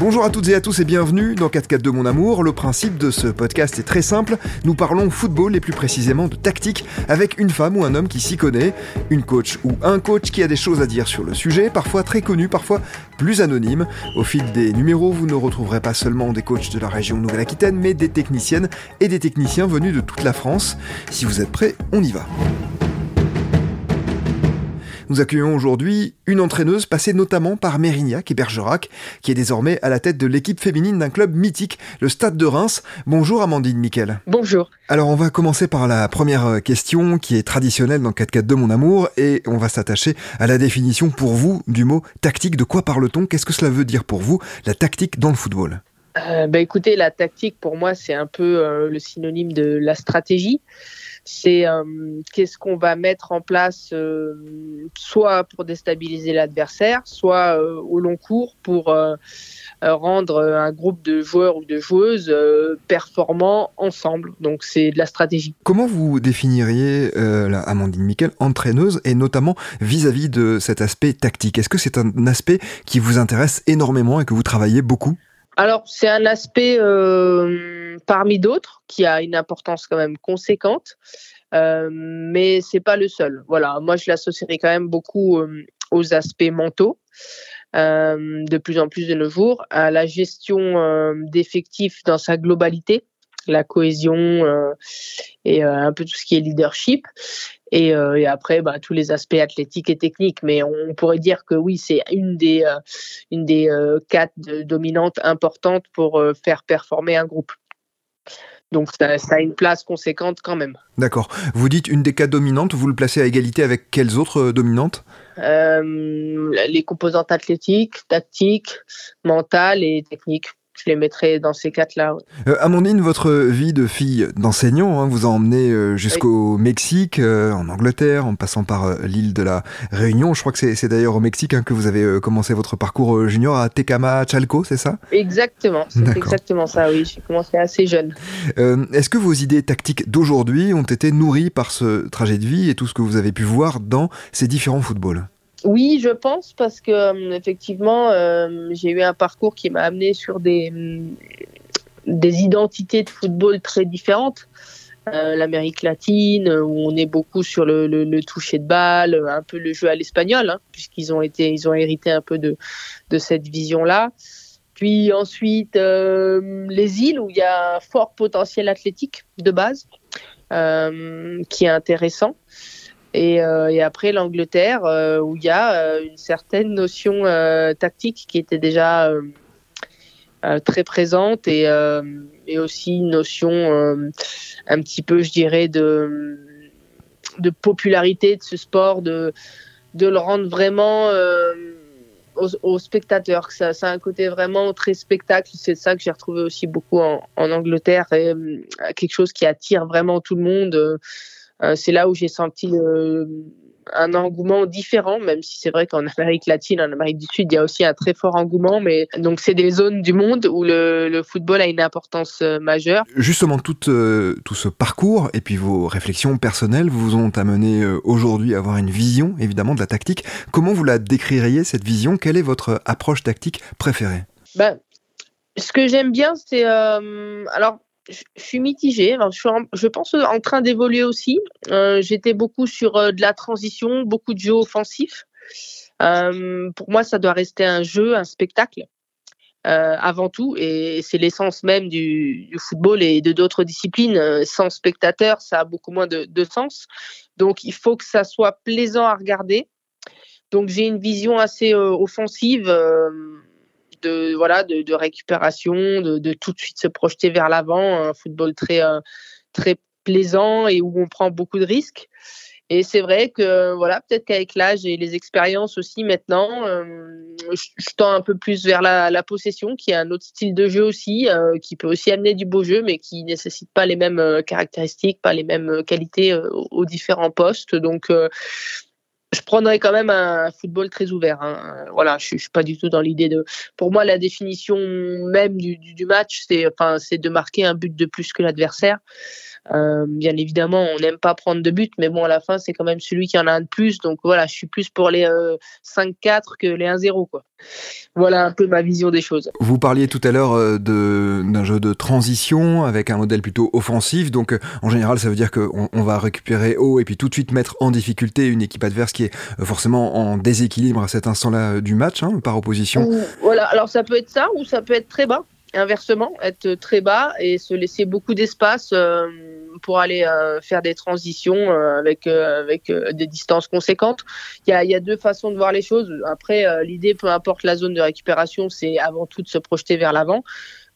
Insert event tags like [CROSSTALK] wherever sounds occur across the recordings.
Bonjour à toutes et à tous et bienvenue dans 4 4 de mon amour. Le principe de ce podcast est très simple. Nous parlons football et plus précisément de tactique avec une femme ou un homme qui s'y connaît, une coach ou un coach qui a des choses à dire sur le sujet, parfois très connu, parfois plus anonyme. Au fil des numéros, vous ne retrouverez pas seulement des coachs de la région Nouvelle-Aquitaine, mais des techniciennes et des techniciens venus de toute la France. Si vous êtes prêts, on y va. Nous accueillons aujourd'hui une entraîneuse passée notamment par Mérignac et Bergerac, qui est désormais à la tête de l'équipe féminine d'un club mythique, le Stade de Reims. Bonjour Amandine Miquel. Bonjour. Alors on va commencer par la première question qui est traditionnelle dans 4 4 de mon amour et on va s'attacher à la définition pour vous du mot tactique. De quoi parle-t-on? Qu'est-ce que cela veut dire pour vous, la tactique dans le football? Euh, bah, écoutez, la tactique pour moi c'est un peu euh, le synonyme de la stratégie c'est euh, qu'est-ce qu'on va mettre en place euh, soit pour déstabiliser l'adversaire, soit euh, au long cours pour rendre un groupe de joueurs ou de joueuses performants ensemble. Donc c'est de la stratégie. Comment vous définiriez la Amandine Miquel, entraîneuse, et notamment vis-à-vis -vis de cet aspect tactique? Est-ce que c'est un aspect qui vous intéresse énormément et que vous travaillez beaucoup? Alors, c'est un aspect euh, parmi d'autres qui a une importance quand même conséquente, euh, mais c'est pas le seul. Voilà, moi je l'associerai quand même beaucoup euh, aux aspects mentaux. Euh, de plus en plus de nos jours, à la gestion d'effectifs dans sa globalité, la cohésion et un peu tout ce qui est leadership. Et, euh, et après, bah, tous les aspects athlétiques et techniques. Mais on pourrait dire que oui, c'est une des, euh, une des euh, quatre dominantes importantes pour faire performer un groupe. Donc ça, ça, a une place conséquente quand même. D'accord. Vous dites une des quatre dominantes, vous le placez à égalité avec quelles autres dominantes? Euh, Les composantes athlétiques, tactiques, mentales et techniques je les mettrais dans ces quatre-là. Euh, Amandine, votre vie de fille d'enseignant hein, vous a emmené euh, jusqu'au Mexique, euh, en Angleterre, en passant par l'île de la Réunion. Je crois que c'est d'ailleurs au Mexique hein, que vous avez commencé votre parcours junior à Tecama Chalco, c'est ça? Exactement, c'est exactement ça, oui. J'ai commencé assez jeune. Est-ce que vos idées tactiques d'aujourd'hui ont été nourries par ce trajet de vie et tout ce que vous avez pu voir dans ces différents footballs? Oui, je pense parce que euh, effectivement, euh, j'ai eu un parcours qui m'a amené sur des mm, des identités de football très différentes. Euh, L'Amérique latine, où on est beaucoup sur le, le, toucher de balle, un peu le jeu à l'espagnol, hein, puisqu'ils ont été, ils ont hérité un peu de de cette vision-là. Puis ensuite, les îles où il y a un fort potentiel athlétique de base, qui est intéressant. Et, euh, et après l'Angleterre, euh, où il y a euh, une certaine notion tactique qui était déjà très présente et, et, aussi une notion un petit peu, je dirais, de, de popularité de ce sport, de, de le rendre vraiment aux, spectateurs, que ça, ça, a un côté vraiment très spectacle. C'est ça que j'ai retrouvé aussi beaucoup en, en Angleterre, et, quelque chose qui attire vraiment tout le monde. Euh, c'est là où j'ai senti un engouement différent, même si c'est vrai qu'en [LAUGHS] Amérique latine, en Amérique du Sud, il y a aussi un très fort engouement. Mais donc, c'est des zones du monde où le, football a une importance euh, majeure. Justement, tout, euh, tout ce parcours et puis vos réflexions personnelles vous ont amené aujourd'hui à avoir une vision, évidemment, de la tactique. Comment vous la décririez, cette vision? Quelle est votre approche tactique préférée? Ben, Ce que j'aime bien, c'est... alors, je suis mitigée. je, pense en train d'évoluer aussi. Euh, j'étais beaucoup sur euh, de la transition, beaucoup de jeux offensifs. Euh, pour moi, ça doit rester un jeu, un spectacle. avant tout, et c'est l'essence même du, football et de d'autres disciplines. Sans spectateur, ça a beaucoup moins de, sens. Donc, il faut que ça soit plaisant à regarder. Donc, j'ai une vision assez offensive de voilà de, récupération, de, tout de suite se projeter vers l'avant, un football très euh, très plaisant et où on prend beaucoup de risques. Et c'est vrai que voilà, peut-être qu'avec l'âge et les expériences aussi maintenant, euh, je, tends un peu plus vers la, la, possession, qui est un autre style de jeu aussi, euh, qui peut aussi amener du beau jeu, mais qui nécessite pas les mêmes caractéristiques, pas les mêmes qualités aux différents postes. Donc je prendrais quand même un football très ouvert. Hein. Voilà, je, suis pas du tout dans l'idée de. Pour moi, la définition même du, du, match, c'est enfin, c'est de marquer un but de plus que l'adversaire. Euh, bien évidemment, on n'aime pas prendre de but, mais bon, à la fin, c'est quand même celui qui en a un de plus. Donc voilà, je suis plus pour les 5-4 que les 1-0. Quoi. Voilà un peu ma vision des choses. Vous parliez tout à l'heure d'un jeu de transition avec un modèle plutôt offensif. Donc en général, ça veut dire qu'on on va récupérer haut et puis tout de suite mettre en difficulté une équipe adverse qui est forcément en déséquilibre à cet instant-là du match, hein, par opposition. Voilà, alors ça peut être ça ou ça peut être très bas inversement, être très bas et se laisser beaucoup d'espace euh, pour aller euh, faire des transitions euh, avec, avec des distances conséquentes. Il y, a, deux façons de voir les choses. Après, l'idée, peu importe la zone de récupération, c'est avant tout de se projeter vers l'avant.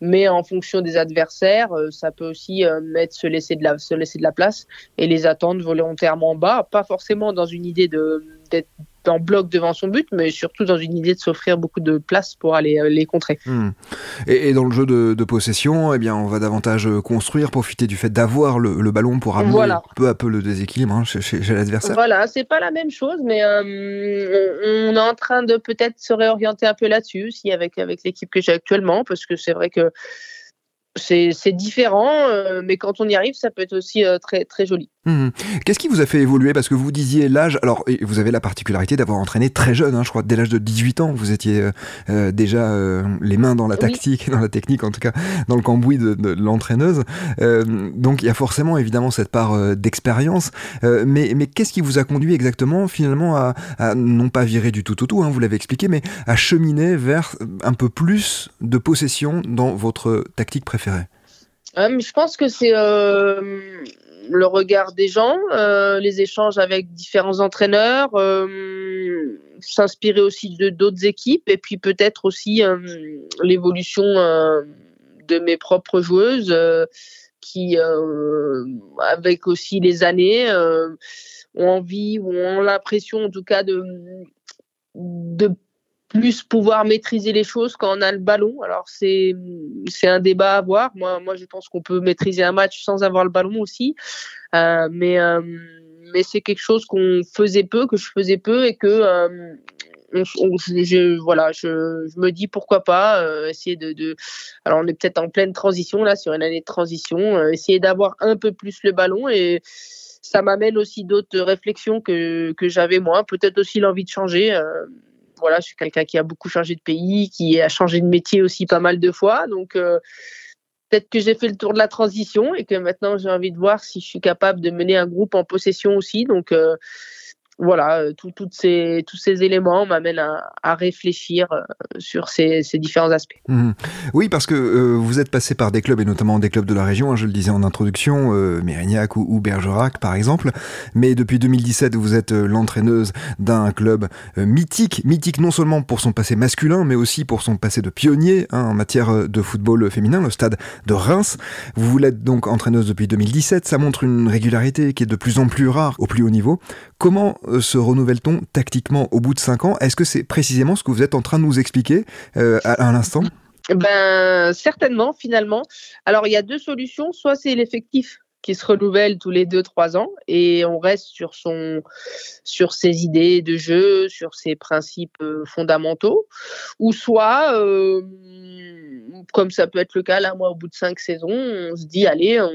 Mais en fonction des adversaires, ça peut aussi mettre se laisser de la se laisser de la place et les attendre volontairement bas, pas forcément dans une idée d'être en bloc devant son but, mais surtout dans une idée de s'offrir beaucoup de place pour aller euh, les contrer. Hmm. Et, dans le jeu de, possession, eh bien, on va davantage euh, construire, profiter du fait d'avoir le, ballon pour amener peu à peu le déséquilibre hein, chez, l'adversaire. Voilà, c'est pas la même chose, mais euh, on, est en train de peut-être se réorienter un peu là-dessus, aussi avec, avec l'équipe que j'ai actuellement, parce que c'est vrai que c'est différent, mais quand on y arrive, ça peut être aussi très, très joli. Mmh. Qu'est-ce qui vous a fait évoluer? Parce que vous disiez l'âge, alors vous avez la particularité d'avoir entraîné très jeune, hein, je crois, dès l'âge de 18 ans, vous étiez euh, euh, déjà euh, les mains dans la tactique, [LAUGHS] dans la technique en tout cas, dans le cambouis de, de l'entraîneuse. donc il y a forcément évidemment cette part d'expérience. mais mais qu'est-ce qui vous a conduit exactement finalement à, à non pas virer du tout au tout, hein, vous l'avez expliqué, mais à cheminer vers un peu plus de possession dans votre tactique préférée? Je pense que c'est le regard des gens, euh, les échanges avec différents entraîneurs, euh, s'inspirer aussi de d'autres équipes et puis peut-être aussi euh, l'évolution de mes propres joueuses qui, avec aussi les années, ont envie ou ont l'impression en tout cas de de plus pouvoir maîtriser les choses quand on a le ballon. Alors c'est c'est un débat à avoir. Moi moi je pense qu'on peut maîtriser un match sans avoir le ballon aussi, euh, mais euh, mais c'est quelque chose qu'on faisait peu, que je faisais peu et que euh, je, voilà, je, je, me dis pourquoi pas euh, essayer de, de, Alors, on est peut-être en pleine transition là, sur une année de transition, euh, essayer d'avoir un peu plus le ballon et ça m'amène aussi d'autres réflexions que, que j'avais moi, peut-être aussi l'envie de changer. Euh, voilà, je suis quelqu'un qui a beaucoup changé de pays, qui a changé de métier aussi pas mal de fois. Donc, euh, peut-être que j'ai fait le tour de la transition et que maintenant j'ai envie de voir si je suis capable de mener un groupe en possession aussi. Donc, euh, voilà, euh, ces, tous ces éléments m'amènent à, réfléchir euh, sur ces, différents aspects. Mmh. Oui, parce que euh, vous êtes passé par des clubs, et notamment des clubs de la région, hein, je le disais en introduction, Mérignac ou, ou, Bergerac par exemple, mais depuis 2017, vous êtes l'entraîneuse d'un club mythique, mythique non seulement pour son passé masculin, mais aussi pour son passé de pionnier hein, en matière de football féminin, le stade de Reims. Vous l'êtes donc entraîneuse depuis 2017, ça montre une régularité qui est de plus en plus rare au plus haut niveau. Comment euh, se renouvelle-t-on tactiquement au bout de 5 ans? Est-ce que c'est précisément ce que vous êtes en train de nous expliquer euh, à, l'instant? Ben, certainement, finalement. Alors, il y a deux solutions. Soit c'est l'effectif qui se renouvelle tous les 2-3 ans et on reste sur, son, sur ses idées de jeu, sur ses principes euh, fondamentaux. Ou soit, comme ça peut être le cas là, moi, au bout de 5 saisons, on se dit, allez, on,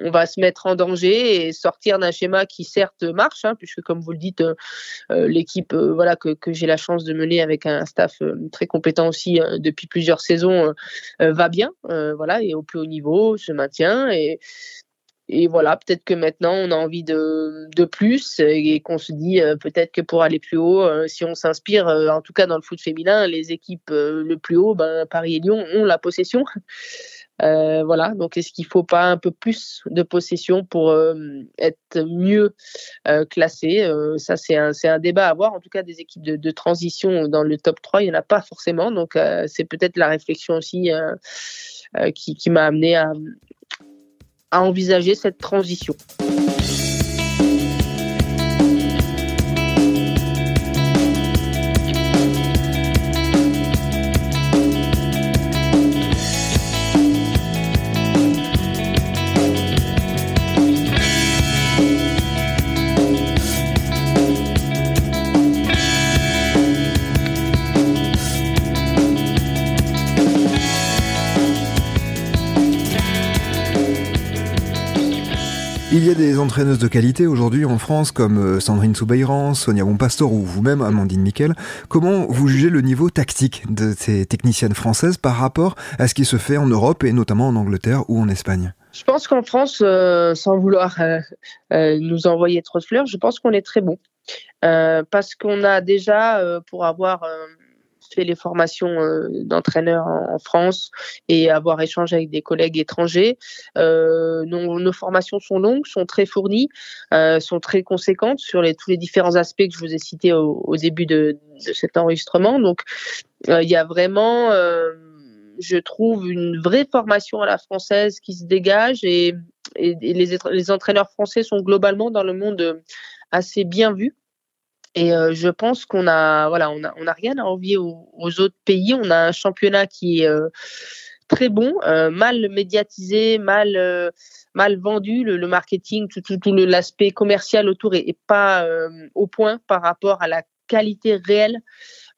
on va se mettre en danger et sortir d'un schéma qui certes marche, hein, puisque comme vous le dites, euh, euh, l'équipe euh, voilà que, j'ai la chance de mener avec un staff très compétent aussi depuis plusieurs saisons va bien, voilà et au plus haut niveau se maintient et voilà, peut-être que maintenant on a envie de, de plus et qu'on se dit peut-être que pour aller plus haut, si on s'inspire, en tout cas dans le foot féminin, les équipes le plus haut, ben, Paris et Lyon ont la possession. Euh, voilà, donc est-ce qu'il ne faut pas un peu plus de possession pour euh, être mieux euh, classé? Ça, c'est un, un, débat à avoir. En tout cas, des équipes de, transition dans le top 3, il n'y en a pas forcément. Donc, c'est peut-être la réflexion aussi qui, qui m'a amené à, à envisager cette transition. Des entraîneuses de qualité aujourd'hui en France comme euh, Sandrine Soubeyran, Sonia Bonpastor ou vous-même Amandine Miquel. Comment vous jugez le niveau tactique de ces techniciennes françaises par rapport à ce qui se fait en Europe et notamment en Angleterre ou en Espagne? Je pense qu'en France, euh, sans vouloir euh, nous envoyer trop de fleurs, je pense qu'on est très bon. parce qu'on a déjà, pour avoir fait les formations euh, d'entraîneurs en, France et avoir échangé avec des collègues étrangers. Euh, nos, formations sont longues, sont très fournies, euh, sont très conséquentes sur les, tous les différents aspects que je vous ai cités au, début de, cet enregistrement. Donc, il y a vraiment je trouve une vraie formation à la française qui se dégage et, et, les, les, entraîneurs français sont globalement dans le monde assez bien vus. Et euh, je pense qu'on a, voilà, on a, on rien à envier aux, autres pays. On a un championnat qui est euh, très bon, euh, mal médiatisé, mal, mal vendu. Le, marketing, tout, l'aspect commercial autour est, est pas au point par rapport à la qualité réelle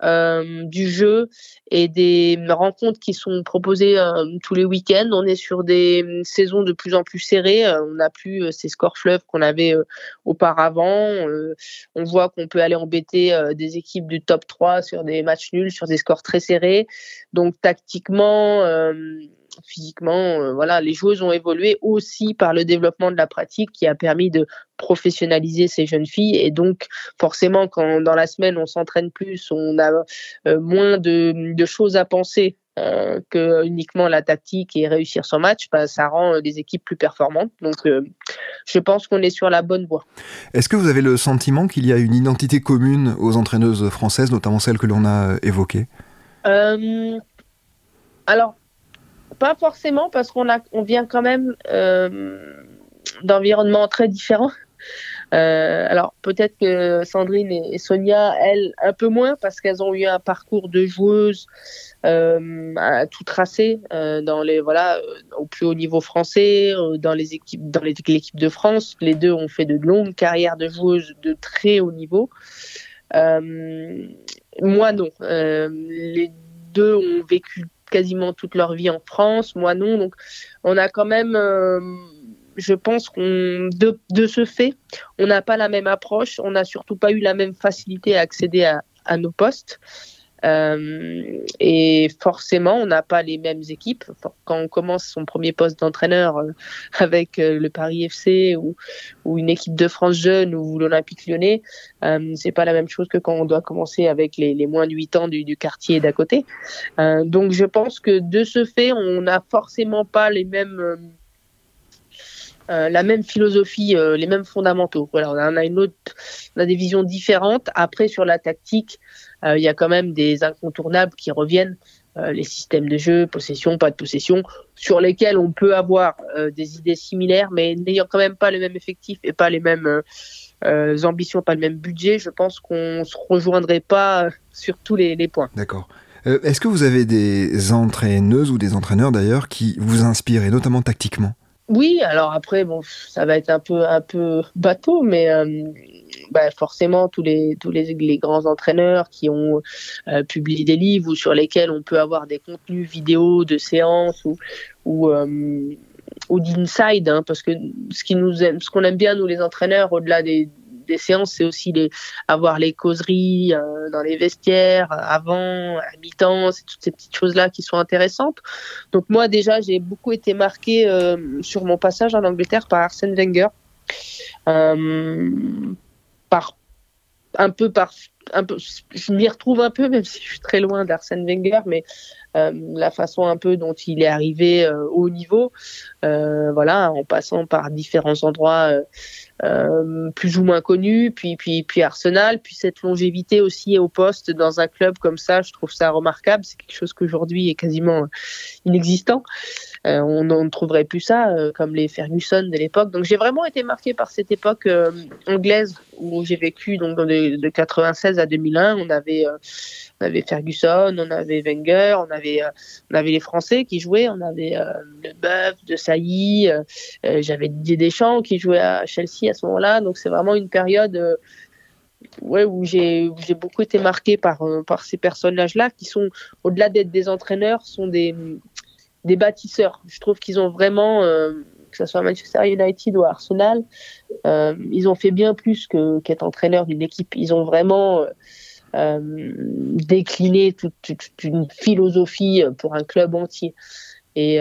du jeu et des rencontres qui sont proposées euh, tous les week-ends. On est sur des euh, saisons de plus en plus serrées. on n'a plus ces scores fleuves qu'on avait auparavant. on voit qu'on peut aller embêter des équipes du top 3 sur des matchs nuls, sur des scores très serrés. Donc tactiquement, physiquement, euh, voilà, les joueuses ont évolué aussi par le développement de la pratique qui a permis de professionnaliser ces jeunes filles. Et donc, forcément, quand dans la semaine on s'entraîne plus, on a euh, moins de, choses à penser euh, que uniquement la tactique et réussir son match, bah, ça rend les équipes plus performantes. Donc, je pense qu'on est sur la bonne voie. Est-ce que vous avez le sentiment qu'il y a une identité commune aux entraîneuses françaises, notamment celles que l'on a évoquées Alors, pas forcément parce qu'on a, on vient quand même euh, d'environnements très différents. Euh, alors peut-être que Sandrine et Sonia, elles, un peu moins parce qu'elles ont eu un parcours de joueuses euh, à tout tracé dans les voilà au plus haut niveau français, dans les équipes, dans l'équipe de France. Les deux ont fait de longues carrières de joueuses de très haut niveau. moi non, les deux ont vécu quasiment toute leur vie en France, moi non. Donc on a quand même, euh, je pense qu'on de, ce fait, on n'a pas la même approche, on n'a surtout pas eu la même facilité à accéder à nos postes. Euh, et forcément, on n'a pas les mêmes équipes. Quand on commence son premier poste d'entraîneur euh, [LAUGHS] avec euh, le Paris FC ou, une équipe de France jeune ou l'Olympique lyonnais, euh, c'est pas la même chose que quand on doit commencer avec les, moins de 8 ans du, quartier d'à côté. Donc je pense que de ce fait, on n'a forcément pas les mêmes... la même philosophie, les mêmes fondamentaux. Voilà, on a une autre, on a des visions différentes. Après, sur la tactique, il y a quand même des incontournables qui reviennent euh, les systèmes de jeu, possession, pas de possession, sur lesquels on peut avoir euh, des idées similaires, mais n'ayant quand même pas le même effectif et pas les mêmes ambitions, pas le même budget, je pense qu'on se rejoindrait pas sur tous les, les points. D'accord. Est-ce que vous avez des entraîneuses ou des entraîneurs d'ailleurs qui vous inspirent, et notamment tactiquement? Oui, alors après, bon, ça va être un peu, un peu bateau, mais bah, forcément tous les tous les, les grands entraîneurs qui ont euh, publié des livres ou sur lesquels on peut avoir des contenus vidéo de séances ou ou euh, ou d'inside hein, parce que ce qui nous ce qu'on aime bien nous les entraîneurs au-delà des des séances, c'est aussi les, avoir les causeries euh, dans les vestiaires, avant, à mi-temps, c'est toutes ces petites choses-là qui sont intéressantes. Donc moi déjà, j'ai beaucoup été marqué sur mon passage en Angleterre par Arsène Wenger. Par un peu par un peu, je m'y retrouve un peu, même si je suis très loin d'Arsène Wenger, mais euh, la façon un peu dont il est arrivé euh, au niveau, euh, voilà, en passant par différents endroits plus ou moins connus, puis puis puis Arsenal, puis cette longévité aussi au poste dans un club comme ça, je trouve ça remarquable. C'est quelque chose qu'aujourd'hui est quasiment inexistant. on ne trouverait plus ça, comme les Ferguson de l'époque. Donc j'ai vraiment été marqué par cette époque anglaise où j'ai vécu donc de, de 96 à 2001. On avait on avait Ferguson, on avait Wenger, on avait, euh, on avait les Français qui jouaient, on avait euh, le Buff, de Sailly, euh, j'avais Didier Deschamps qui jouait à Chelsea à ce moment-là. Donc c'est vraiment une période ouais, où j'ai beaucoup été marqué par, par ces personnages-là qui sont, au-delà d'être des entraîneurs, sont des, des bâtisseurs. Je trouve qu'ils ont vraiment que ce soit Manchester United ou Arsenal, euh, ils ont fait bien plus que qu'être entraîneur d'une équipe. Ils ont vraiment euh, décliné toute, une philosophie pour un club entier. Et,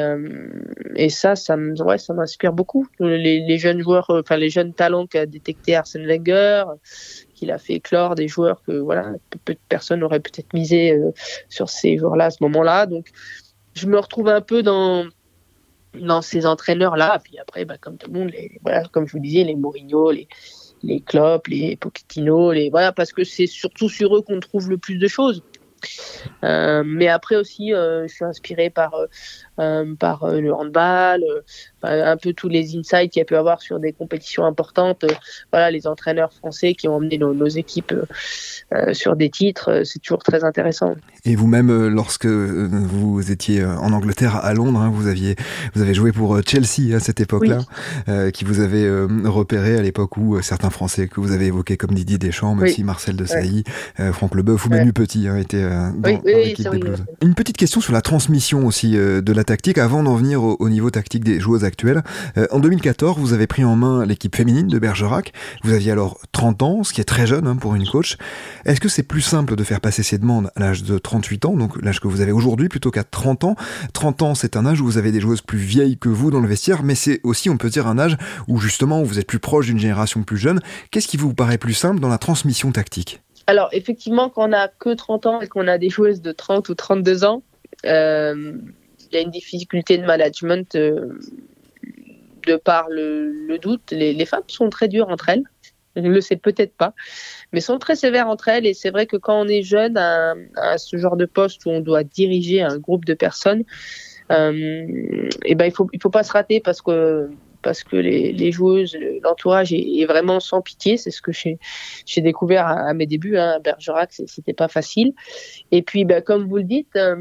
et ça, ça, ouais, ça m'inspire beaucoup. Les, jeunes joueurs, enfin les jeunes talents qu'a détecté Arsène Wenger, qu'il a fait éclore des joueurs que voilà, peu de personnes auraient peut-être misé sur ces joueurs-là à ce moment-là. Donc, je me retrouve un peu dans dans ces entraîneurs-là. Puis après, bah, comme tout le monde, voilà, comme je vous disais, les Mourinho, les, les Klopp, les Pochettino, les, voilà, parce que c'est surtout sur eux qu'on trouve le plus de choses. Euh, mais après aussi, euh, je suis inspiré par, euh, par le handball, un peu tous les insights qu'il y a pu avoir sur des compétitions importantes. voilà, les entraîneurs français qui ont emmené nos, équipes sur des titres, c'est toujours très intéressant. Et vous-même, lorsque vous étiez en Angleterre, à Londres, hein, vous, aviez, vous avez joué pour Chelsea à cette époque-là, qui vous avait repéré à l'époque où certains Français que vous avez évoqués comme Didier Deschamps, mais aussi Marcel de Sailly, Franck Leboeuf ou Manu Petit hein, étaient une petite question sur la transmission aussi euh, de la tactique avant d'en venir au, niveau tactique des joueuses actuelles. Euh, en 2014, vous avez pris en main l'équipe féminine de Bergerac. Vous aviez alors 30 ans, ce qui est très jeune hein, pour une coach. Est-ce que c'est plus simple de faire passer ces demandes à l'âge de 38 ans, donc l'âge que vous avez aujourd'hui, plutôt qu'à 30 ans? 30 ans, c'est un âge où vous avez des joueuses plus vieilles que vous dans le vestiaire, mais c'est aussi, on peut dire, un âge où justement vous êtes plus proche d'une génération plus jeune. Qu'est-ce qui vous paraît plus simple dans la transmission tactique? Alors, effectivement, quand on n'a que 30 ans et qu'on a des joueuses de 30 ou 32 ans, euh, il y a une difficulté de management euh, de par le, doute. Les, femmes sont très dures entre elles. On ne le sait peut-être pas, mais sont très sévères entre elles. Et c'est vrai que quand on est jeune à, ce genre de poste où on doit diriger un groupe de personnes, euh, et eh ben il faut il faut pas se rater parce que parce que les, joueuses, l'entourage est, vraiment sans pitié. C'est ce que j'ai découvert à, mes débuts. Hein, à Bergerac, c'était pas facile. Et puis, ben, comme vous le dites, euh,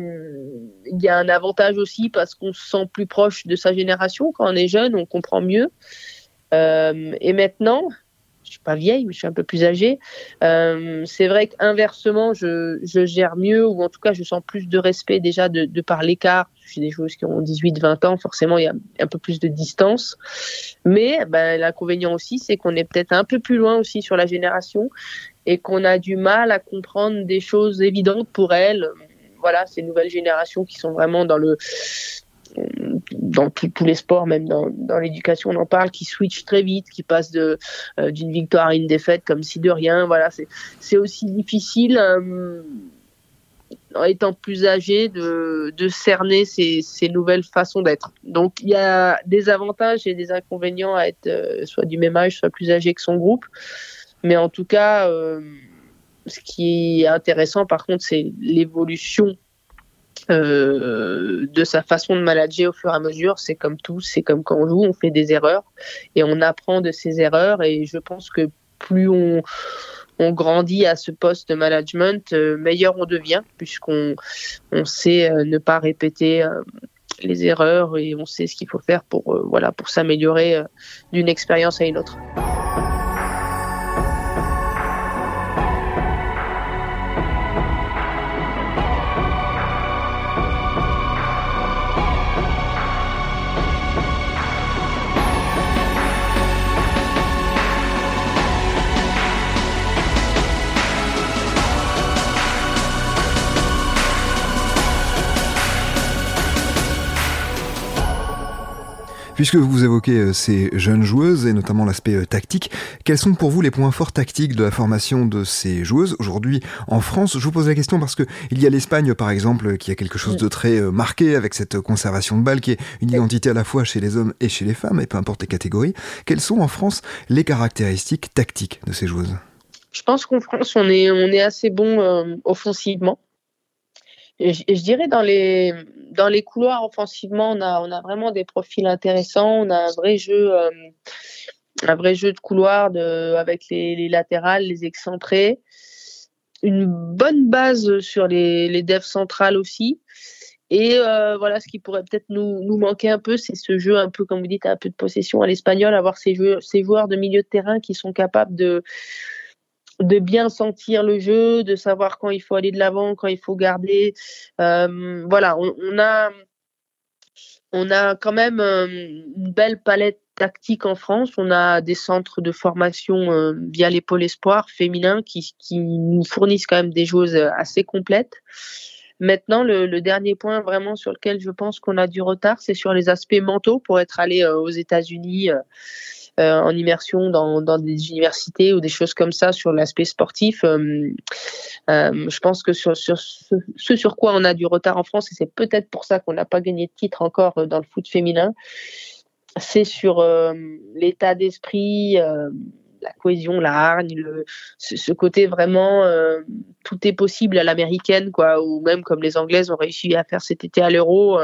il y a un avantage aussi parce qu'on se sent plus proche de sa génération. Quand on est jeune, on comprend mieux. Euh, et maintenant, je suis pas vieille, mais je suis un peu plus âgée. Euh, c'est vrai qu'inversement, je, gère mieux, ou en tout cas, je sens plus de respect déjà de, de par l'écart. J'ai des joueuses qui ont 18-20 ans, forcément, il y a un peu plus de distance. Mais ben, l'inconvénient aussi, c'est qu'on est peut-être un peu plus loin aussi sur la génération et qu'on a du mal à comprendre des choses évidentes pour elles. Voilà, ces nouvelles générations qui sont vraiment dans le dans tous les sports, même dans, l'éducation, on en parle, qui switch très vite, qui passe de euh, d'une victoire à une défaite comme si de rien. Voilà, c'est aussi difficile. Euh, en étant plus âgé, de, cerner ces, nouvelles façons d'être. Donc il y a des avantages et des inconvénients à être euh, soit du même âge, soit plus âgé que son groupe. Mais en tout cas, ce qui est intéressant par contre, c'est l'évolution euh, de sa façon de manager au fur et à mesure. C'est comme tout, c'est comme quand on joue, on fait des erreurs et on apprend de ses erreurs. Et je pense que plus on, on grandit à ce poste de management, euh, meilleur on devient, puisqu'on on sait euh, ne pas répéter les erreurs et on sait ce qu'il faut faire pour, voilà, pour s'améliorer d'une expérience à une autre. Puisque vous évoquez euh, ces jeunes joueuses et notamment l'aspect euh, tactique, quels sont pour vous les points forts tactiques de la formation de ces joueuses aujourd'hui en France? Je vous pose la question parce que il y a l'Espagne par exemple qui a quelque chose de très euh, marqué avec cette conservation de balle qui est une identité à la fois chez les hommes et chez les femmes et peu importe les catégories. Quelles sont en France les caractéristiques tactiques de ces joueuses? Je pense qu'en France on est on est assez bon offensivement je, dirais dans les dans les couloirs offensivement, on a on a vraiment des profils intéressants. On a un vrai jeu euh, un vrai jeu de couloir avec les, les latérales, les excentrés, une bonne base sur les les devs centrales aussi. Et euh, voilà, ce qui pourrait peut-être nous, nous manquer un peu, c'est ce jeu un peu, comme vous dites, un peu de possession à l'espagnol, avoir ces, jeux, ces joueurs de milieu de terrain qui sont capables de, de bien sentir le jeu, de savoir quand il faut aller de l'avant, quand il faut garder. Euh, voilà, on, a On a quand même une belle palette tactique en France. On a des centres de formation via les pôles espoirs féminins qui, nous fournissent quand même des choses assez complètes. Maintenant, le, le, dernier point vraiment sur lequel je pense qu'on a du retard, c'est sur les aspects mentaux pour être allé aux États-Unis euh, en immersion dans, dans, des universités ou des choses comme ça sur l'aspect sportif. Euh, euh, je pense que sur, sur ce, sur quoi on a du retard en France, et c'est peut-être pour ça qu'on n'a pas gagné de titre encore dans le foot féminin, c'est sur l'état d'esprit la cohésion, la hargne, le, ce, côté vraiment tout est possible à l'américaine, quoi, ou même comme les Anglaises ont réussi à faire cet été à l'Euro.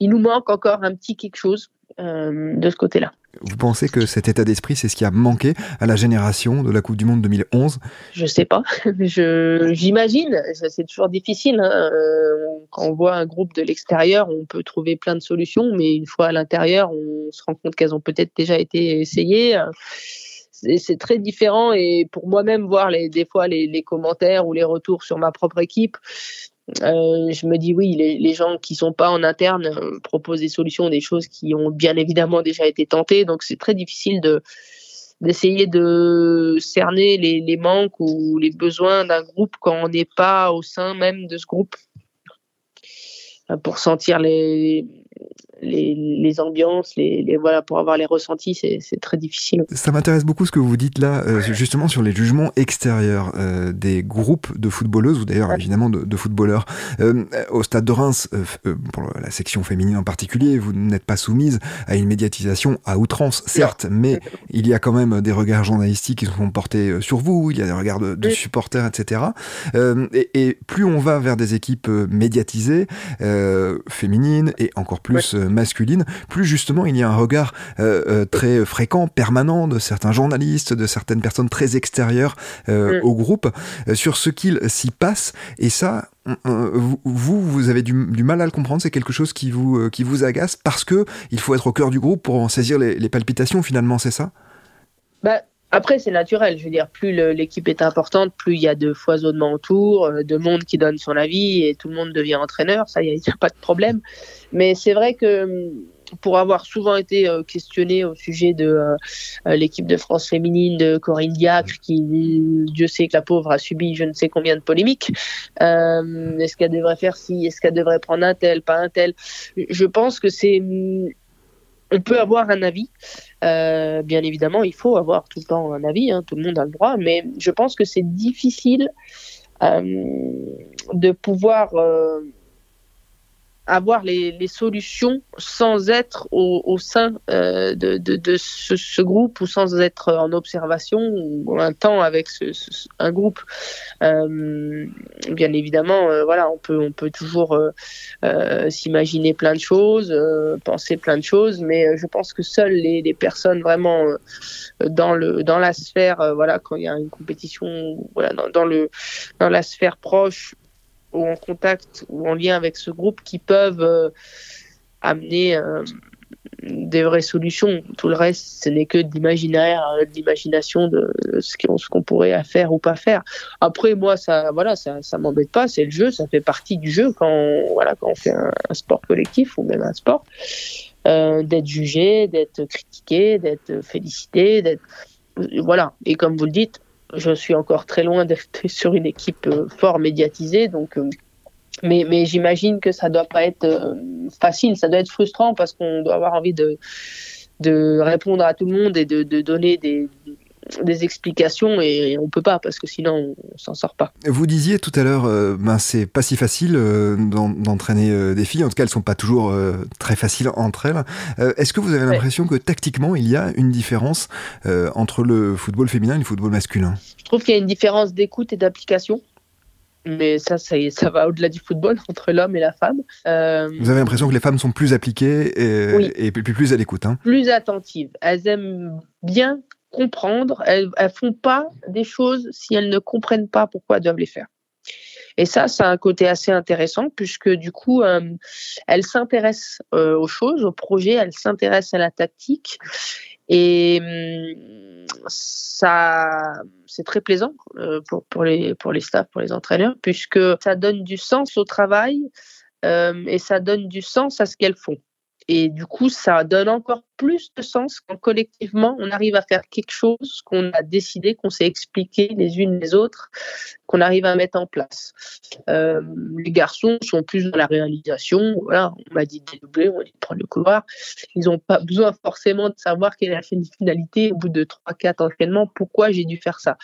il nous manque encore un petit quelque chose de ce côté-là. Vous pensez que cet état d'esprit, c'est ce qui a manqué à la génération de la Coupe du Monde 2011 Je sais pas. [LAUGHS] J'imagine. C'est toujours difficile. Hein. Euh, quand on voit un groupe de l'extérieur, on peut trouver plein de solutions, mais une fois à l'intérieur, on se rend compte qu'elles ont peut-être déjà été essayées. C'est très différent et pour moi-même voir les, des fois les, les commentaires ou les retours sur ma propre équipe, euh, je me dis oui, les, gens qui sont pas en interne euh, proposent des solutions, des choses qui ont bien évidemment déjà été tentées. Donc c'est très difficile de d'essayer de cerner les, les, manques ou les besoins d'un groupe quand on n'est pas au sein même de ce groupe pour sentir les, les, ambiances, les, voilà, pour avoir les ressentis, c'est très difficile. Ça m'intéresse beaucoup ce que vous dites là, euh, justement sur les jugements extérieurs euh, des groupes de footballeuses ou d'ailleurs évidemment de, footballeurs. Euh, au stade de Reims, pour la section féminine en particulier, vous n'êtes pas soumise à une médiatisation à outrance, certes, mais il y a quand même des regards journalistiques qui sont portés sur vous, il y a des regards de, supporters, etc. Et, et, plus on va vers des équipes médiatisées, féminines et encore plus masculine, plus justement il y a un regard euh, euh, très fréquent, permanent de certains journalistes, de certaines personnes très extérieures euh, mm. au groupe sur ce qu'il s'y passe. Et ça, vous, vous avez du, mal à le comprendre, c'est quelque chose qui vous, qui vous agace parce que il faut être au cœur du groupe pour en saisir les, palpitations finalement, c'est ça? Bah, après, c'est naturel. Je veux dire, plus l'équipe est importante, plus il y a de foisonnement autour, euh, de monde qui donne son avis et tout le monde devient entraîneur. Ça, il n'y [LAUGHS] a, pas de problème. Mais c'est vrai que hum, pour avoir souvent été euh, questionné au sujet de euh, l'équipe de France féminine de Corinne Diacre, qui, Dieu sait que la pauvre a subi je ne sais combien de polémiques. est-ce qu'elle devrait faire ci Est-ce qu'elle devrait prendre un tel, pas un tel? Je pense que c'est hum, on peut avoir un avis. Euh, bien évidemment, il faut avoir tout le temps un avis, hein, tout le monde a le droit, mais je pense que c'est difficile euh, de pouvoir euh, avoir les, les, solutions sans être au, au sein euh, de, de, de ce, ce, groupe ou sans être en observation ou un temps avec ce, ce, un groupe. Euh, bien évidemment, euh, voilà, on peut, on peut toujours euh, euh, s'imaginer plein de choses, penser plein de choses, mais je pense que seules les, les personnes vraiment dans le dans la sphère, voilà, quand il y a une compétition, voilà, dans le dans la sphère proche ou en contact ou en lien avec ce groupe qui peuvent euh, amener euh, des vraies solutions. Tout le reste, ce n'est que d'imaginaire, euh, d'imagination de ce qu'on pourrait faire ou pas faire. Après, moi, ça, voilà, ça, ça m'embête pas. C'est le jeu, ça fait partie du jeu quand, on, voilà, quand on fait un, sport collectif ou même un sport, d'être jugé, d'être critiqué, d'être félicité, d'être, voilà. Et comme vous le dites, je suis encore très loin d'être [LAUGHS] sur une équipe euh, fort médiatisée, donc euh, mais, j'imagine que ça doit pas être euh, facile, ça doit être frustrant parce qu'on doit avoir envie de, répondre à tout le monde et de donner des, des explications et on peut pas parce que sinon on s'en sort pas. Vous disiez tout à l'heure, euh, ben c'est pas si facile euh, d'entraîner euh, des filles. En tout cas, elles sont pas toujours euh, très faciles entre elles. Est-ce que vous avez l'impression ouais. que tactiquement il y a une différence entre le football féminin et le football masculin? Je trouve qu'il y a une différence d'écoute et d'application. Mais ça, ça, ça va au-delà du football [LAUGHS] entre l'homme et la femme. Vous avez l'impression que les femmes sont plus appliquées et, oui. et plus, plus à l'écoute. Hein? Plus attentives. Elles aiment bien comprendre. Elles, elles font pas des choses si elles ne comprennent pas pourquoi elles doivent les faire. Et ça, a un côté assez intéressant puisque du coup, euh, elles s'intéressent euh, aux choses, aux projets, elles s'intéressent à la tactique. Et hum, ça, c'est très plaisant euh, pour, pour, les, pour les staffs, pour les entraîneurs, puisque ça donne du sens au travail et ça donne du sens à ce qu'elles font. Et du coup, ça donne encore plus de sens quand collectivement on arrive à faire quelque chose qu'on a décidé, qu'on s'est expliqué les unes les autres, qu'on arrive à mettre en place. Euh, les garçons sont plus dans la réalisation. Voilà, on m'a dit dédoubler, on dit prendre le couloir. Ils n'ont pas besoin forcément de savoir quelle est la finalité au bout de 3-4 entraînements, pourquoi j'ai dû faire ça.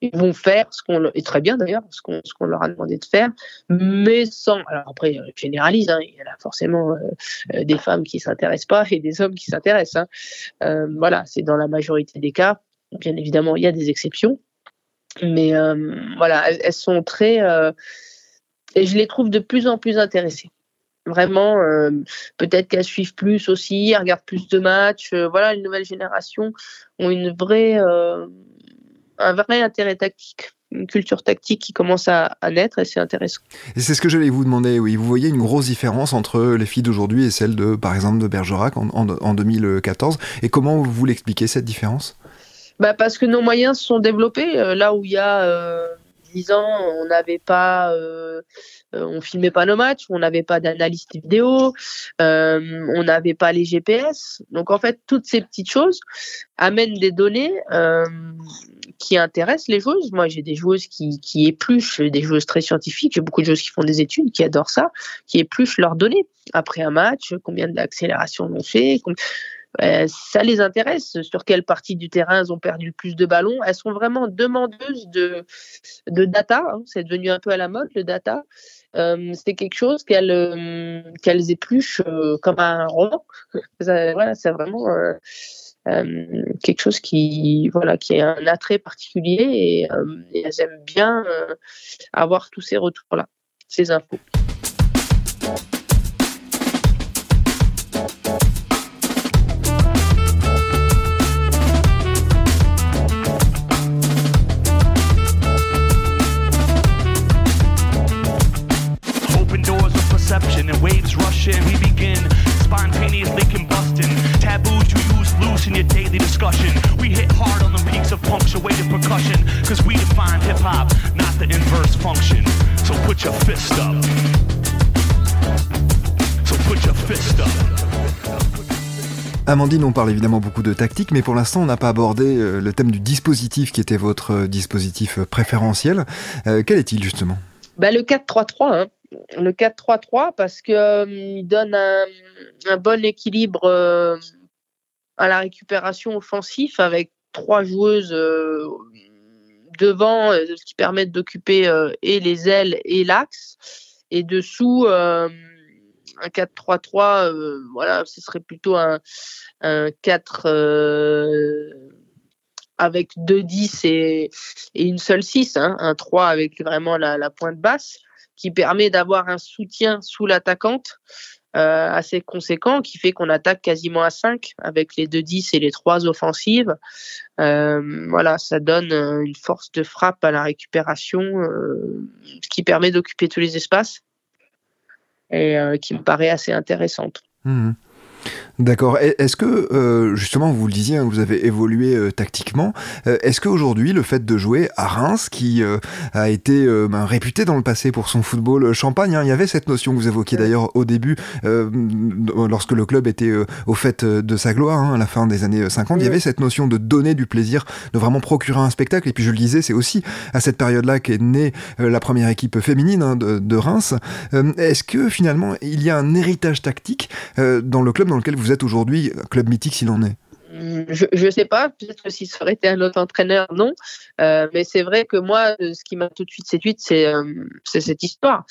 Ils vont faire ce qu'on et très bien d'ailleurs, ce qu'on ce qu'on leur a demandé de faire, mais sans. Alors après, je généralise, hein, il y a forcément euh, euh, des femmes qui s'intéressent pas et des hommes qui s'intéressent Hein. Euh, voilà, c'est dans la majorité des cas. Bien évidemment, il y a des exceptions, mais euh, voilà, elles, sont très euh, et je les trouve de plus en plus intéressées. Vraiment, peut-être qu'elles suivent plus aussi, elles regardent plus de matchs. voilà, les nouvelles générations ont une vraie, un vrai intérêt tactique une culture tactique qui commence à, naître et c'est intéressant. Et c'est ce que j'allais vous demander, oui. Vous voyez une grosse différence entre les filles d'aujourd'hui et celles de, par exemple, de Bergerac en, en, 2014. Et comment vous l'expliquez cette différence? Bah Parce que nos moyens se sont développés. Euh, là où il y a euh, 10 ans, on n'avait pas, euh, euh, on filmait pas nos matchs, on n'avait pas d'analyste vidéo, euh, on n'avait pas les GPS. Donc en fait, toutes ces petites choses amènent des données euh, qui intéressent les joueuses. Moi, j'ai des joueuses qui, qui épluchent, des joueuses très scientifiques, j'ai beaucoup de joueuses qui font des études, qui adorent ça, qui épluchent leurs données après un match, combien d'accélérations on fait. Ça les intéresse. Sur quelle partie du terrain elles ont perdu le plus de ballons? Elles sont vraiment demandeuses de, de data. Hein. C'est devenu un peu à la mode, le data. Euh, c'est quelque chose qu'elles euh, qu'elles épluchent euh, comme un roman. [LAUGHS] voilà, c'est vraiment quelque chose qui voilà qui est un attrait particulier et elles aiment bien avoir tous ces retours là, ces infos. Amandine, on parle évidemment beaucoup de tactique, mais pour l'instant, on n'a pas abordé euh, le thème du dispositif qui était votre euh, dispositif euh, préférentiel. quel est-il justement? Bah, Le 4-3-3. Hein. Le 4-3-3 parce qu'il donne un, bon équilibre à la récupération offensive avec trois joueuses devant, qui permettent d'occuper et les ailes et l'axe. Et dessous, un 4-3-3, euh, voilà, ce serait plutôt un, 4 euh, avec deux 10 et, une seule 6, hein, un 3 avec vraiment la, pointe basse, qui permet d'avoir un soutien sous l'attaquante euh, assez conséquent, qui fait qu'on attaque quasiment à 5 avec les deux 10 et les trois offensives. voilà, ça donne une force de frappe à la récupération, qui permet d'occuper tous les espaces et euh, qui me paraît assez intéressante. Mmh. D'accord. Est-ce que, euh, justement, vous le disiez, hein, vous avez évolué euh, tactiquement. Euh, est-ce qu'aujourd'hui, le fait de jouer à Reims, qui a été ben, réputé dans le passé pour son football champagne, hein, il y avait cette notion que vous évoquiez d'ailleurs au début, lorsque le club était au fait de sa gloire, hein, à la fin des années 50, il y avait cette notion de donner du plaisir, de vraiment procurer un spectacle. Et puis, je le disais, c'est aussi à cette période-là qu'est née la première équipe féminine de, de, Reims. Est-ce que, finalement, il y a un héritage tactique dans le club dans lequel vous êtes aujourd'hui, club mythique s'il en est je ne sais pas, peut-être que si ça aurait été un autre entraîneur, non. Euh, mais c'est vrai que moi, euh, ce qui m'a tout de suite séduite, c'est euh, cette histoire.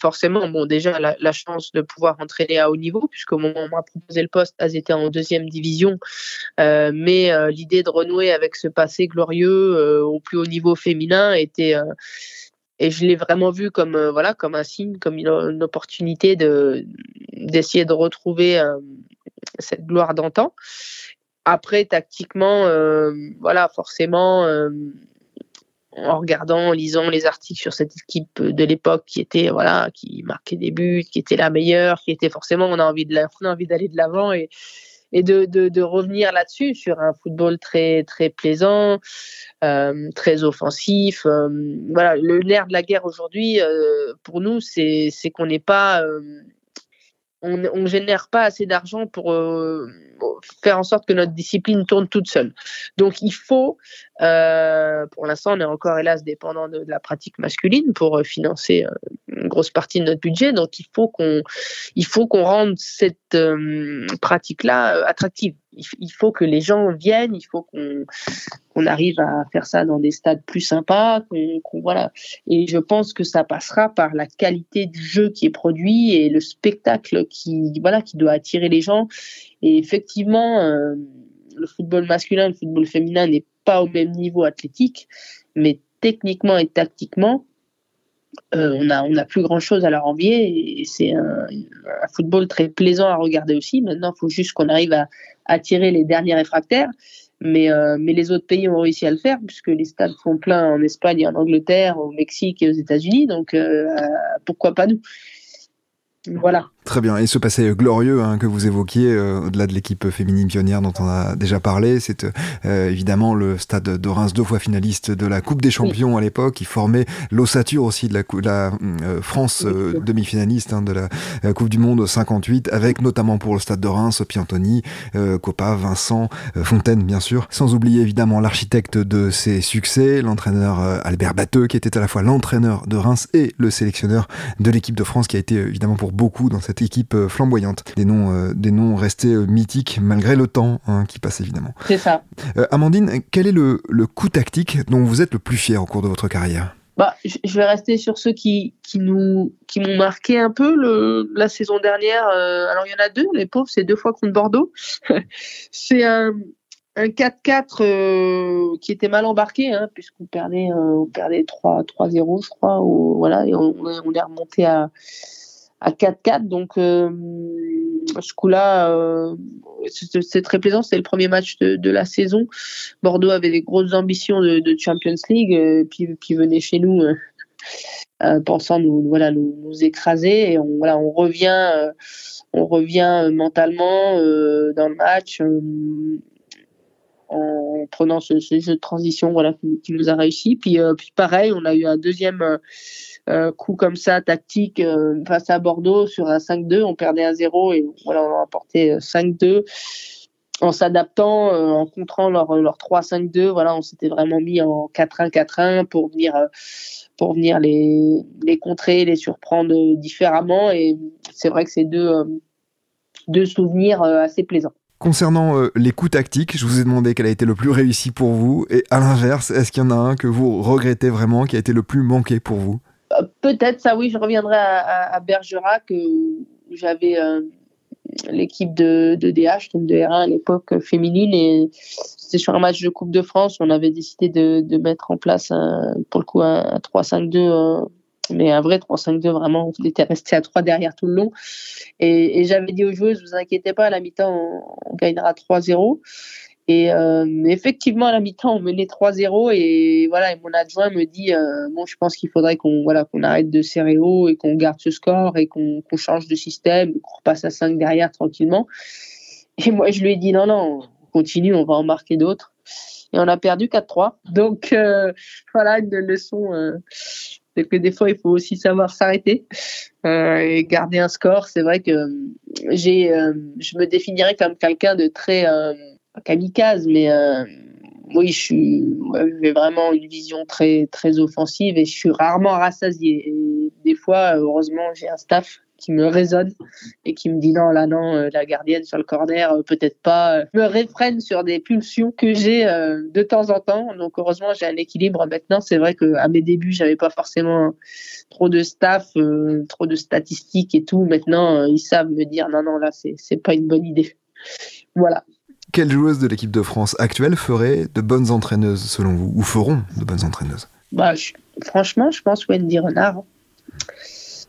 forcément, bon, déjà la, chance de pouvoir entraîner à haut niveau, puisque au moment où on m'a proposé le poste, elles étaient en deuxième division. mais l'idée de renouer avec ce passé glorieux au plus haut niveau féminin était et je l'ai vraiment vu comme voilà comme un signe, comme une, opportunité de d'essayer de retrouver cette gloire d'antan. Après, tactiquement, euh, voilà, forcément, euh, en regardant, en lisant les articles sur cette équipe de l'époque qui était, voilà, qui marquait des buts, qui était la meilleure, qui était forcément, on a envie de on a envie d'aller de l'avant et, et de, de, revenir là-dessus sur un football très très plaisant, euh, très offensif. Euh, voilà, le nerf de la guerre aujourd'hui pour nous, c'est qu'on n'est pas on ne génère pas assez d'argent pour faire en sorte que notre discipline tourne toute seule. Donc il faut, euh, pour l'instant on est encore hélas dépendant de, la pratique masculine pour euh, financer euh, une grosse partie de notre budget, donc il faut qu'on il faut qu'on rende cette pratique-là attractive. Il, faut que les gens viennent, il faut qu'on arrive à faire ça dans des stades plus sympas, qu'on voilà. Et je pense que ça passera par la qualité du jeu qui est produit et le spectacle qui voilà qui doit attirer les gens et effectivement, euh, le football masculin, le football féminin n'est pas au même niveau athlétique, mais techniquement et tactiquement, euh, on a on a plus grand chose à leur envier et c'est un, football très plaisant à regarder aussi. Maintenant, il faut juste qu'on arrive à attirer les derniers réfractaires. Mais, euh, mais les autres pays ont réussi à le faire puisque les stades sont pleins en Espagne et en Angleterre, au Mexique et aux États-Unis. Donc pourquoi pas nous? Voilà. Très bien. Et ce passé glorieux hein, que vous évoquiez, euh, au-delà de l'équipe féminine pionnière dont on a déjà parlé, c'est euh, évidemment le stade de Reims, deux fois finaliste de la Coupe des Champions à l'époque, qui formait l'ossature aussi de la, la euh, France demi-finaliste hein, de la Coupe du Monde 58, avec notamment pour le stade de Reims, Piantoni, Copa, Vincent, Fontaine bien sûr, sans oublier évidemment l'architecte de ses succès, l'entraîneur Albert Batteux, qui était à la fois l'entraîneur de Reims et le sélectionneur de l'équipe de France, qui a été évidemment pour beaucoup dans cette équipe euh, flamboyante. Des noms, euh, des noms restés euh, mythiques malgré le temps hein, qui passe évidemment. C'est ça. Amandine, quel est le, le coup tactique dont vous êtes le plus fier au cours de votre carrière? Bah, je vais rester sur ceux qui, qui nous qui m'ont marqué un peu le, la saison dernière. alors il y en a deux, les pauvres, c'est deux fois contre Bordeaux. [LAUGHS] c'est un, un 4-4 qui était mal embarqué, hein, puisqu'on perdait, on perdait 3-0, je crois. voilà, et on, on, est remonté à, à 4-4. Donc, euh, ce coup-là, euh, c'est très plaisant. C'est le premier match de, la saison. Bordeaux avait des grosses ambitions de, Champions League, euh, puis, puis venait chez nous. pensant nous voilà nous, écraser et on voilà on revient on revient mentalement dans le match en prenant ce, jeu de transition voilà qui, nous a réussi puis puis pareil on a eu un deuxième euh, coup comme ça tactique euh, face à Bordeaux sur un 5-2, on perdait un 0 et voilà, on a remporté 5-2 euh, en s'adaptant, en contrant leur, leur 3-5-2. Voilà, on s'était vraiment mis en 4-1-4-1 pour venir, pour venir les, les contrer, les surprendre différemment. Et c'est vrai que c'est deux, deux souvenirs assez plaisants. Concernant les coups tactiques, je vous ai demandé quel a été le plus réussi pour vous. Et à l'inverse, est-ce qu'il y en a un que vous regrettez vraiment, qui a été le plus manqué pour vous? Peut-être, ça oui, je reviendrai à, Bergerac, où j'avais euh, l'équipe de, DH, donc de R1 à l'époque féminine, et c'était sur un match de Coupe de France, on avait décidé de, mettre en place, pour le coup, un, 3-5-2 euh, mais un vrai 3-5-2 vraiment on était resté à 3 derrière tout le long et, j'avais dit aux joueuses vous inquiétez pas à la mi-temps on, gagnera 3-0 et euh, effectivement, à la mi-temps, on menait 3-0 et voilà, et mon adjoint me dit euh, bon, je pense qu'il faudrait qu'on voilà arrête de serrer haut et qu'on garde ce score et qu'on change de système, qu'on repasse à 5 derrière tranquillement. Et moi, je lui ai dit non, non, on continue, on va en marquer d'autres. Et on a perdu 4-3. Donc euh, voilà, une leçon. C'est que des fois, il faut aussi savoir s'arrêter et garder un score. C'est vrai que j'ai, je me définirais comme quelqu'un de très kamikaze, mais euh, oui, je suis, j'ai vraiment une vision très très offensive et je suis rarement rassasié. Des fois, heureusement, j'ai un staff qui me résonne et qui me dit non là non euh, la gardienne sur le corner euh, peut-être pas me réfrène sur des pulsions que j'ai de temps en temps. Donc heureusement j'ai un équilibre. Maintenant c'est vrai que à mes débuts j'avais pas forcément trop de staff trop de statistiques et tout. Maintenant ils savent me dire non non là c'est pas une bonne idée. Voilà. Quelle joueuse de l'équipe de France actuelle ferait de bonnes entraîneuses selon vous Ou feront de bonnes entraîneuses? Bah, Franchement, je pense Wendy Renard.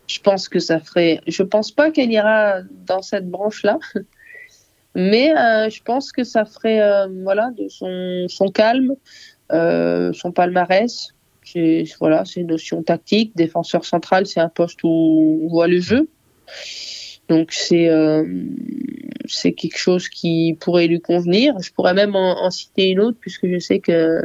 Je pense que ça ferait. Je pense pas qu'elle ira dans cette branche-là. [LAUGHS] Mais euh, je pense que ça ferait euh, voilà, de son, calme, euh, son palmarès. C'est voilà, une notion tactique. Défenseur central, c'est un poste où on voit le jeu. Donc c'est c'est quelque chose qui pourrait lui convenir. Je pourrais même en, citer une autre, puisque je sais que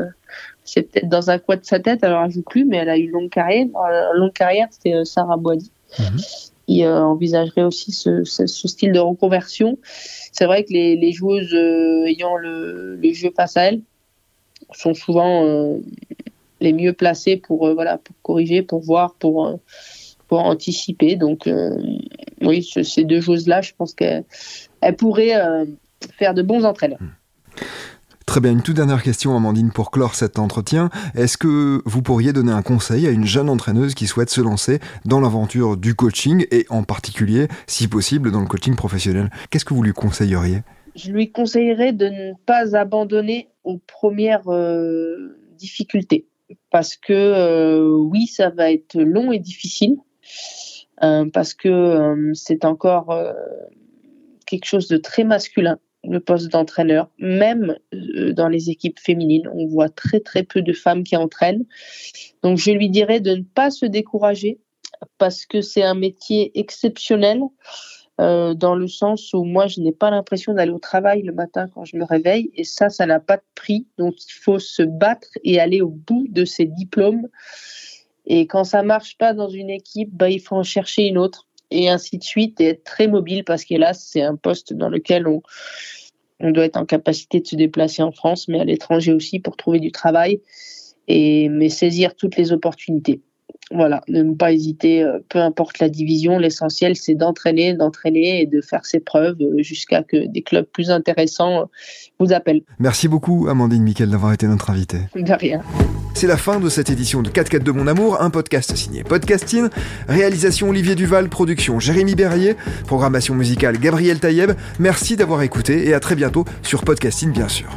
c'est peut-être dans un coin de sa tête, alors elle joue plus, mais elle a eu une longue carrière. longue carrière, c'était euh, Sarah Boadi. Mhm. qui euh, envisagerait aussi ce, style de reconversion. C'est vrai que les, joueuses ayant le, jeu face à elles sont souvent les mieux placées pour, voilà, pour corriger, pour voir, pour, pour anticiper. Donc, oui, ces deux choses-là, je pense qu'elles pourraient euh, faire de bons entraîneurs. Hmm. Très bien, une toute dernière question, Amandine, pour clore cet entretien. Est-ce que vous pourriez donner un conseil à une jeune entraîneuse qui souhaite se lancer dans l'aventure du coaching et en particulier, si possible, dans le coaching professionnel? Qu'est-ce que vous lui conseilleriez? Je lui conseillerais de ne pas abandonner aux premières euh, difficultés. Parce que euh, oui, ça va être long et difficile. Euh, parce que c'est encore quelque chose de très masculin le poste d'entraîneur, même dans les équipes féminines. On voit très très peu de femmes qui entraînent. Donc je lui dirais de ne pas se décourager parce que c'est un métier exceptionnel dans le sens où moi je n'ai pas l'impression d'aller au travail le matin quand je me réveille et ça, ça n'a pas de prix. Donc il faut se battre et aller au bout de ses diplômes et quand ça marche pas dans une équipe, bah, il faut en chercher une autre et ainsi de suite et être très mobile parce qu'hélas, c'est un poste dans lequel on, on doit être en capacité de se déplacer en France, mais à l'étranger aussi pour trouver du travail et mais saisir toutes les opportunités. Voilà, ne pas hésiter, euh, peu importe la division, l'essentiel c'est d'entraîner, d'entraîner et de faire ses preuves euh, jusqu'à que des clubs plus intéressants euh, vous appellent. Merci beaucoup Amandine Miquel d'avoir été notre invitée. De rien. C'est la fin de cette édition de 4 4 de mon amour, un podcast signé Podcasting, réalisation Olivier Duval, production Jérémy Berrier, programmation musicale Gabriel Taïeb. Merci d'avoir écouté et à très bientôt sur Podcasting bien sûr.